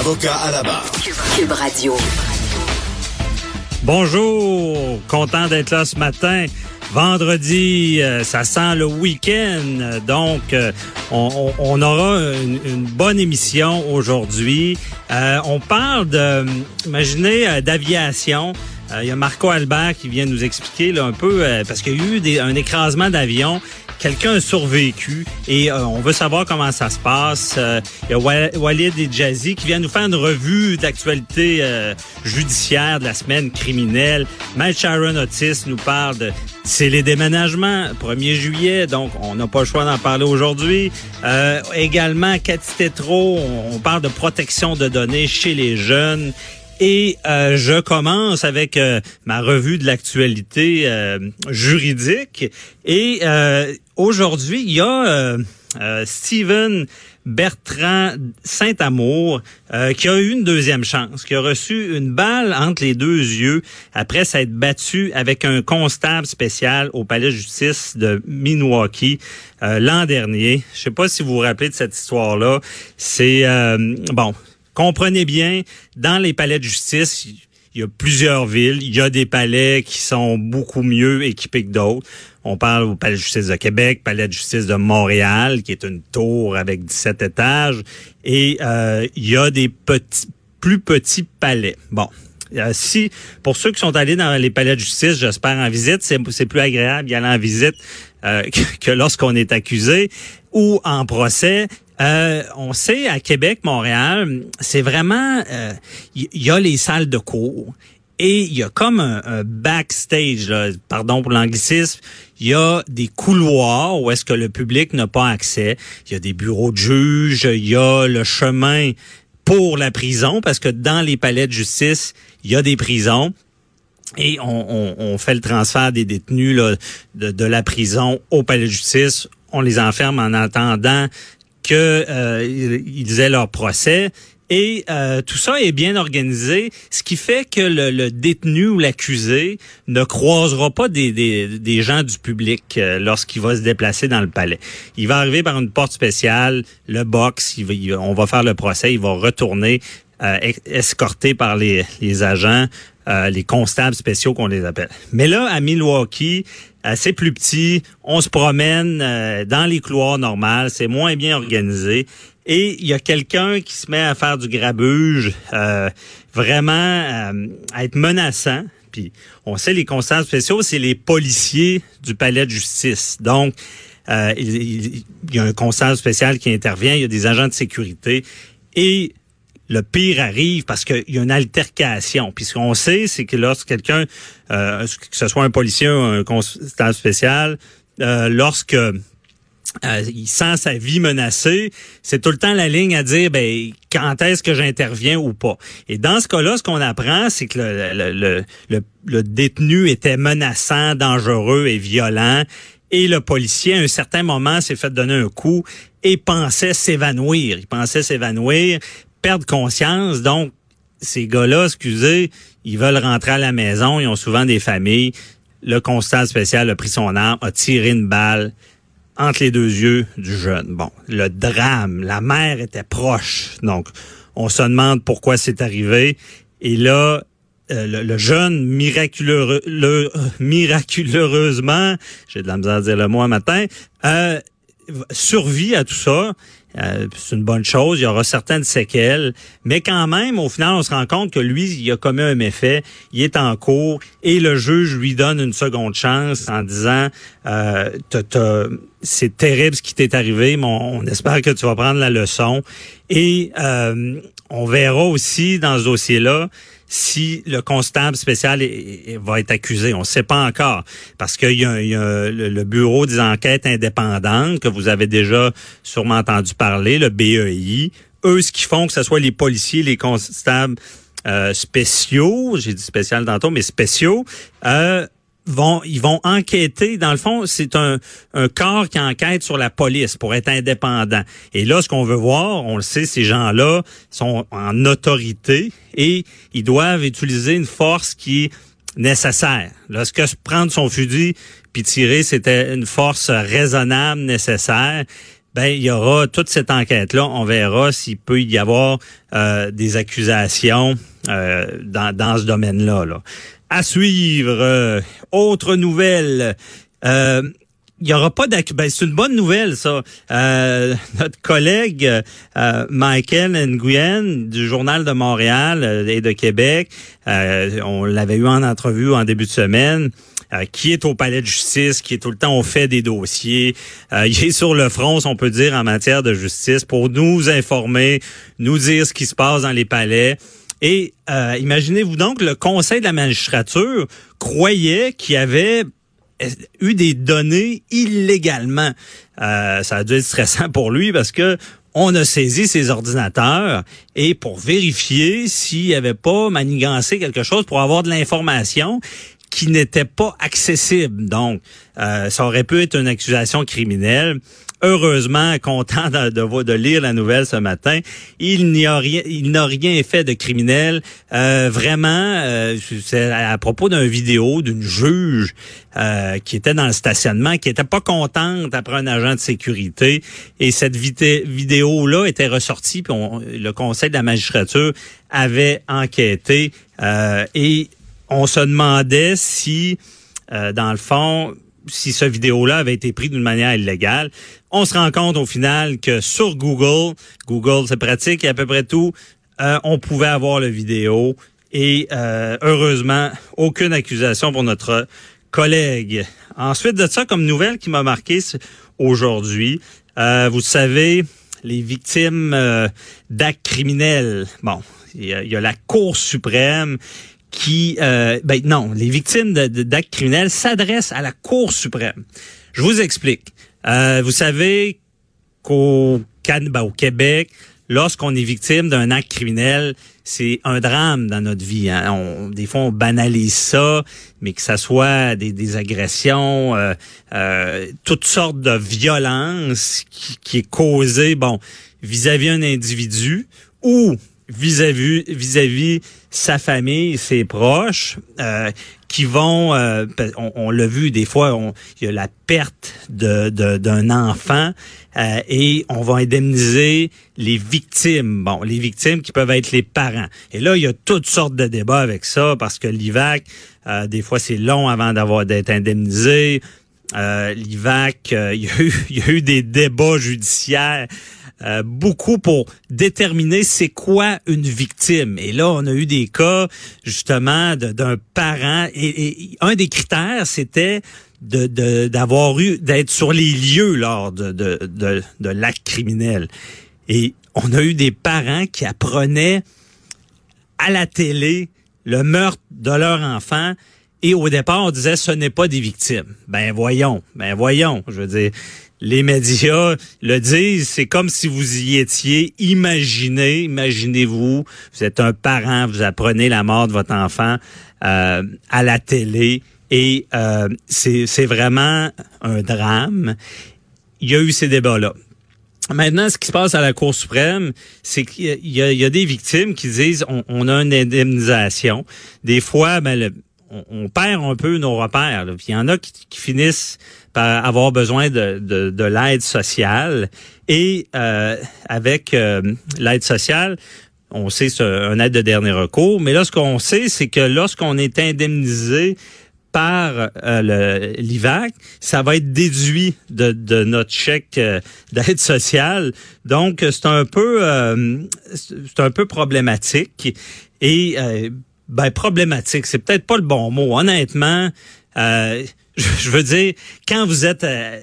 Avocat à la barre. Cube Radio. Bonjour, content d'être là ce matin. Vendredi, euh, ça sent le week-end, donc euh, on, aura une, une bonne émission aujourd'hui. Euh, on parle de, imaginez, euh, Euh, Il y a Marco Albert qui vient nous expliquer là, un peu, euh, parce qu'il y a eu des- un écrasement d'avion. Quelqu'un a survécu et euh, on veut savoir comment ça se passe. Euh, Il y a Wa- Walid et Jazzy qui viennent nous faire une revue d'actualité euh, judiciaire de la semaine criminelle. Matt Sharon Otis nous parle de c'est les déménagements, 1er juillet, donc on n'a pas le choix d'en parler aujourd'hui. Également, Cathy Tétrault, on, on parle de protection de données chez les jeunes. Et euh, je commence avec euh, ma revue de l'actualité euh, juridique. Et euh, aujourd'hui, il y a euh, euh, Steven Bertrand Saint-Amour qui a eu une deuxième chance, qui a reçu une balle entre les deux yeux après s'être battu avec un constable spécial au palais de justice de Milwaukee l'an dernier. Je sais pas si vous vous rappelez de cette histoire-là. C'est bon. Comprenez bien, dans les palais de justice, il y a plusieurs villes. Il y a des palais qui sont beaucoup mieux équipés que d'autres. On parle au palais de justice de Québec, palais de justice de Montréal, qui est une tour avec 17 étages. Et euh, il y a des petits, plus petits palais. Bon. Euh, si, pour ceux qui sont allés dans les palais de justice, j'espère en visite, c'est plus agréable d'y aller en visite euh, que, que lorsqu'on est accusé ou en procès. Euh, on sait à Québec, Montréal, c'est vraiment euh, il y, a les salles de cours et il y a comme un, backstage, pardon pour l'anglicisme, il y a des couloirs où est-ce que le public n'a pas accès. Il y a des bureaux de juges, il y a le chemin pour la prison parce que dans les palais de justice, il y a des prisons et on, fait le transfert des détenus de, de la prison au palais de justice. On les enferme en attendant que euh, aient leur procès. Et euh, tout ça est bien organisé, ce qui fait que le, le détenu ou l'accusé ne croisera pas des, des, des gens du public euh, lorsqu'il va se déplacer dans le palais. Il va arriver par une porte spéciale, le box, il on va faire le procès, il va retourner euh, escorté par les, les agents, euh, les constables spéciaux qu'on les appelle. Mais là, à Milwaukee, c'est plus petit, on se promène euh, dans les couloirs normales, c'est moins bien organisé. Et il y a quelqu'un qui se met à faire du grabuge, euh, vraiment euh, à être menaçant. Puis on sait les constables spéciaux, c'est les policiers du palais de justice. Donc, il, y a un constable spécial qui intervient, il y a des agents de sécurité. Et le pire arrive parce qu'il y a une altercation. Puis ce qu'on sait, c'est que lorsque quelqu'un, euh, que ce soit un policier ou un constable spécial, euh, lorsque euh, il sent sa vie menacée, c'est tout le temps la ligne à dire ben quand est-ce que j'interviens ou pas. Et dans ce cas-là, ce qu'on apprend, c'est que le, le détenu était menaçant, dangereux et violent. Et le policier, à un certain moment, s'est fait donner un coup et pensait s'évanouir. Il pensait s'évanouir, perdre conscience. Donc, ces gars-là, excusez, ils veulent rentrer à la maison. Ils ont souvent des familles. Le constable spécial a pris son arme, a tiré une balle entre les deux yeux du jeune. Bon, le drame, la mère était proche. Donc, on se demande pourquoi c'est arrivé. Et là, euh, le, jeune, miraculeux, le- miraculeusement, j'ai de la misère à dire le mot un matin, euh, survit à tout ça. Euh, c'est une bonne chose. Il y aura certaines séquelles. Mais quand même, au final, on se rend compte que lui, il a commis un méfait. Il est en cours et le juge lui donne une seconde chance en disant euh, c'est terrible ce qui t'est arrivé, mais on, espère que tu vas prendre la leçon. Et euh, on verra aussi dans ce dossier-là si le constable spécial va être accusé. On ne sait pas encore parce qu'il y a, le, bureau des enquêtes indépendantes que vous avez déjà sûrement entendu parler, le BEI. Eux, ce qu'ils font, que ce soit les policiers, les constables euh, spéciaux, j'ai dit spécial tantôt, mais spéciaux, euh, ils vont enquêter. Dans le fond, c'est un, un corps qui enquête sur la police pour être indépendant. Et là, ce qu'on veut voir, on le sait, ces gens-là sont en autorité et ils doivent utiliser une force qui est nécessaire. Lorsque prendre son fusil puis tirer, c'était une force raisonnable, nécessaire. Ben, il y aura toute cette enquête-là. On verra s'il peut y avoir euh, des accusations euh, dans, dans ce domaine-là. Là. À suivre. Euh, autre nouvelle. Euh, il y aura pas d'accueil. Ben, c'est une bonne nouvelle, ça. Euh, notre collègue Michael Nguyen du Journal de Montréal et de Québec, on l'avait eu en entrevue en début de semaine, qui est au palais de justice, qui est tout le temps au fait des dossiers. il est sur le front, on peut dire, en matière de justice, pour nous informer, nous dire ce qui se passe dans les palais. Et euh, imaginez-vous donc, le Conseil de la magistrature croyait qu'il avait eu des données illégalement. Euh, ça a dû être stressant pour lui parce que on a saisi ses ordinateurs et pour vérifier s'il n'y avait pas manigancé quelque chose pour avoir de l'information qui n'était pas accessible. Donc, euh, ça aurait pu être une accusation criminelle heureusement content de, de, de, lire la nouvelle ce matin. Il n'y a rien, il n'a rien fait de criminel. Euh, vraiment, euh, c'est à propos d'une vidéo d'une juge euh, qui était dans le stationnement, qui était pas contente après un agent de sécurité, et cette vidéo là était ressortie, puis le Conseil de la magistrature avait enquêté et on se demandait si, dans le fond, si ce vidéo-là avait été pris d'une manière illégale. On se rend compte au final que sur Google, Google c'est pratique et à peu près tout, euh, on pouvait avoir le vidéo et euh, heureusement aucune accusation pour notre collègue. Ensuite de ça, comme nouvelle qui m'a marqué aujourd'hui, euh, vous savez, les victimes d'actes criminels. Bon, il y, a la Cour suprême qui, euh, ben non, les victimes d'actes criminels s'adressent à la Cour suprême. Je vous explique. Euh, vous savez qu'au ben, au Québec, lorsqu'on est victime d'un acte criminel, c'est un drame dans notre vie. Hein. On, des fois, on banalise ça, mais que ça soit des, des agressions, euh, euh, toutes sortes de violences qui, qui est causée, bon, vis-à-vis un individu ou vis-à-vis vis-à-vis sa famille, ses proches, euh, qui vont, euh, on, l'a vu des fois, il y a la perte de, d'un enfant euh, et on va indemniser les victimes. Bon, les victimes qui peuvent être les parents. Et là, il y a toutes sortes de débats avec ça parce que l'IVAC, des fois, c'est long avant d'avoir d'être indemnisé. L'IVAC, il y, a eu, il y a eu des débats judiciaires euh, beaucoup pour déterminer c'est quoi une victime. Et là, on a eu des cas justement d'un parent et, un des critères, c'était d'avoir eu d'être sur les lieux lors de, de l'acte criminel. Et on a eu des parents qui apprenaient à la télé le meurtre de leur enfant et au départ, on disait ce n'est pas des victimes. Ben voyons, ben voyons. Je veux dire, les médias le disent, c'est comme si vous y étiez. Imaginez, imaginez-vous, vous êtes un parent, vous apprenez la mort de votre enfant euh, à la télé et euh, c'est vraiment un drame. Il y a eu ces débats-là. Maintenant, ce qui se passe à la Cour suprême, c'est qu'il y, y, a des victimes qui disent on, on a une indemnisation. Des fois, ben, on, perd un peu nos repères. il y en a qui, finissent avoir besoin de, de, l'aide sociale. Et euh, avec euh, l'aide sociale, on sait c'est un aide de dernier recours. Mais là, ce qu'on sait, c'est que lorsqu'on est indemnisé par euh, l'IVAC, ça va être déduit de, de notre chèque euh, d'aide sociale. Donc c'est un peu euh, c'est un peu problématique et ben problématique, c'est peut-être pas le bon mot. Honnêtement, je veux dire, quand vous êtes euh,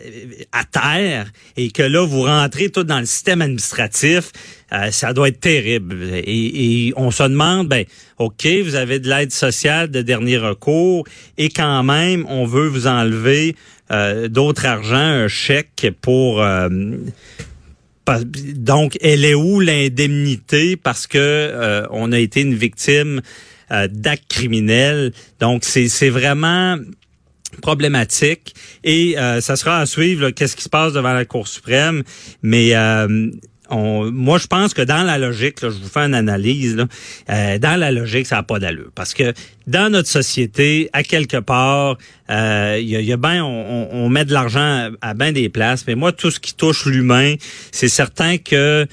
à terre et que là, vous rentrez tout dans le système administratif, euh, ça doit être terrible. Et, on se demande, ben, OK, vous avez de l'aide sociale de dernier recours et quand même, on veut vous enlever euh, d'autres argent, un chèque pour... donc, elle est où l'indemnité parce que on a été une victime d'actes criminels? Donc, c'est vraiment problématique et euh, ça sera à suivre qu'est-ce qui se passe devant la Cour suprême. Mais euh, on, moi, je pense que dans la logique, je vous fais une analyse, là, euh, dans la logique, ça n'a pas d'allure. Parce que dans notre société, à quelque part, il y, a, y a ben, on, on, met de l'argent à, à bien des places, mais moi, tout ce qui touche l'humain, c'est certain que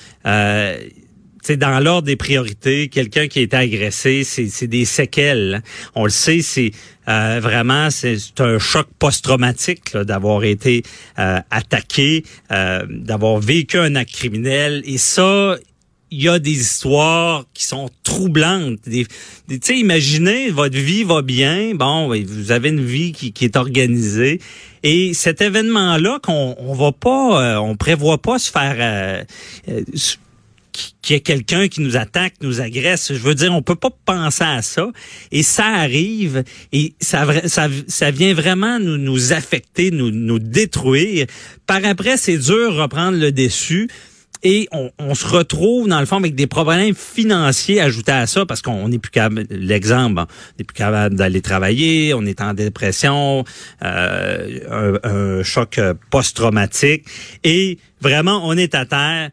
c'est dans l'ordre des priorités, quelqu'un qui a été agressé, c'est des séquelles. On le sait, c'est euh, vraiment c'est un choc post-traumatique d'avoir été euh, attaqué, euh, d'avoir vécu un acte criminel. Et ça, il y a des histoires qui sont troublantes. tu sais, imaginez, votre vie va bien, bon, vous avez une vie qui, qui est organisée, et cet événement-là qu'on on va pas, on prévoit pas se faire qu'il y ait quelqu'un qui nous attaque, nous agresse. Je veux dire, on peut pas penser à ça. Et ça arrive et ça, vient vraiment nous, nous affecter, nous, nous détruire. Par après, c'est dur reprendre le dessus. Et on, se retrouve, dans le fond, avec des problèmes financiers ajoutés à ça, parce qu'on n'est plus capable, l'exemple, on n'est plus capable d'aller travailler, on est en dépression, euh, un, un choc post-traumatique, et vraiment, on est à terre,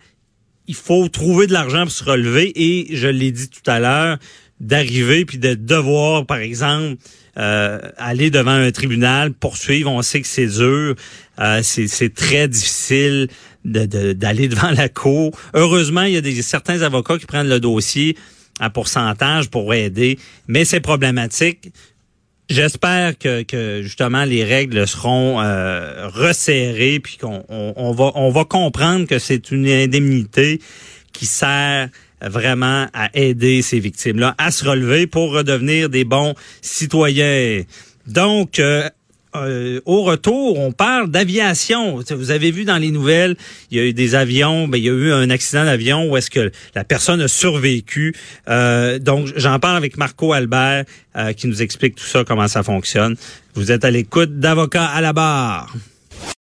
il faut trouver de l'argent pour se relever et je l'ai dit tout à l'heure, d'arriver puis de devoir, par exemple, euh, aller devant un tribunal, poursuivre. On sait que c'est dur, euh, c'est très difficile d'aller devant la cour. Heureusement, il y a des, certains avocats qui prennent le dossier à pourcentage pour aider, mais c'est problématique. J'espère que, que, justement les règles seront euh, resserrées puis qu'on on, va on va comprendre que c'est une indemnité qui sert vraiment à aider ces victimes-là à se relever pour redevenir des bons citoyens. Donc, euh, euh, au retour, on parle d'aviation. Vous avez vu dans les nouvelles, il y a eu des avions, ben, il y a eu un accident d'avion où est-ce que la personne a survécu. Euh, donc, j'en parle avec Marco Albert euh, qui nous explique tout ça, comment ça fonctionne. Vous êtes à l'écoute d'Avocats à la barre.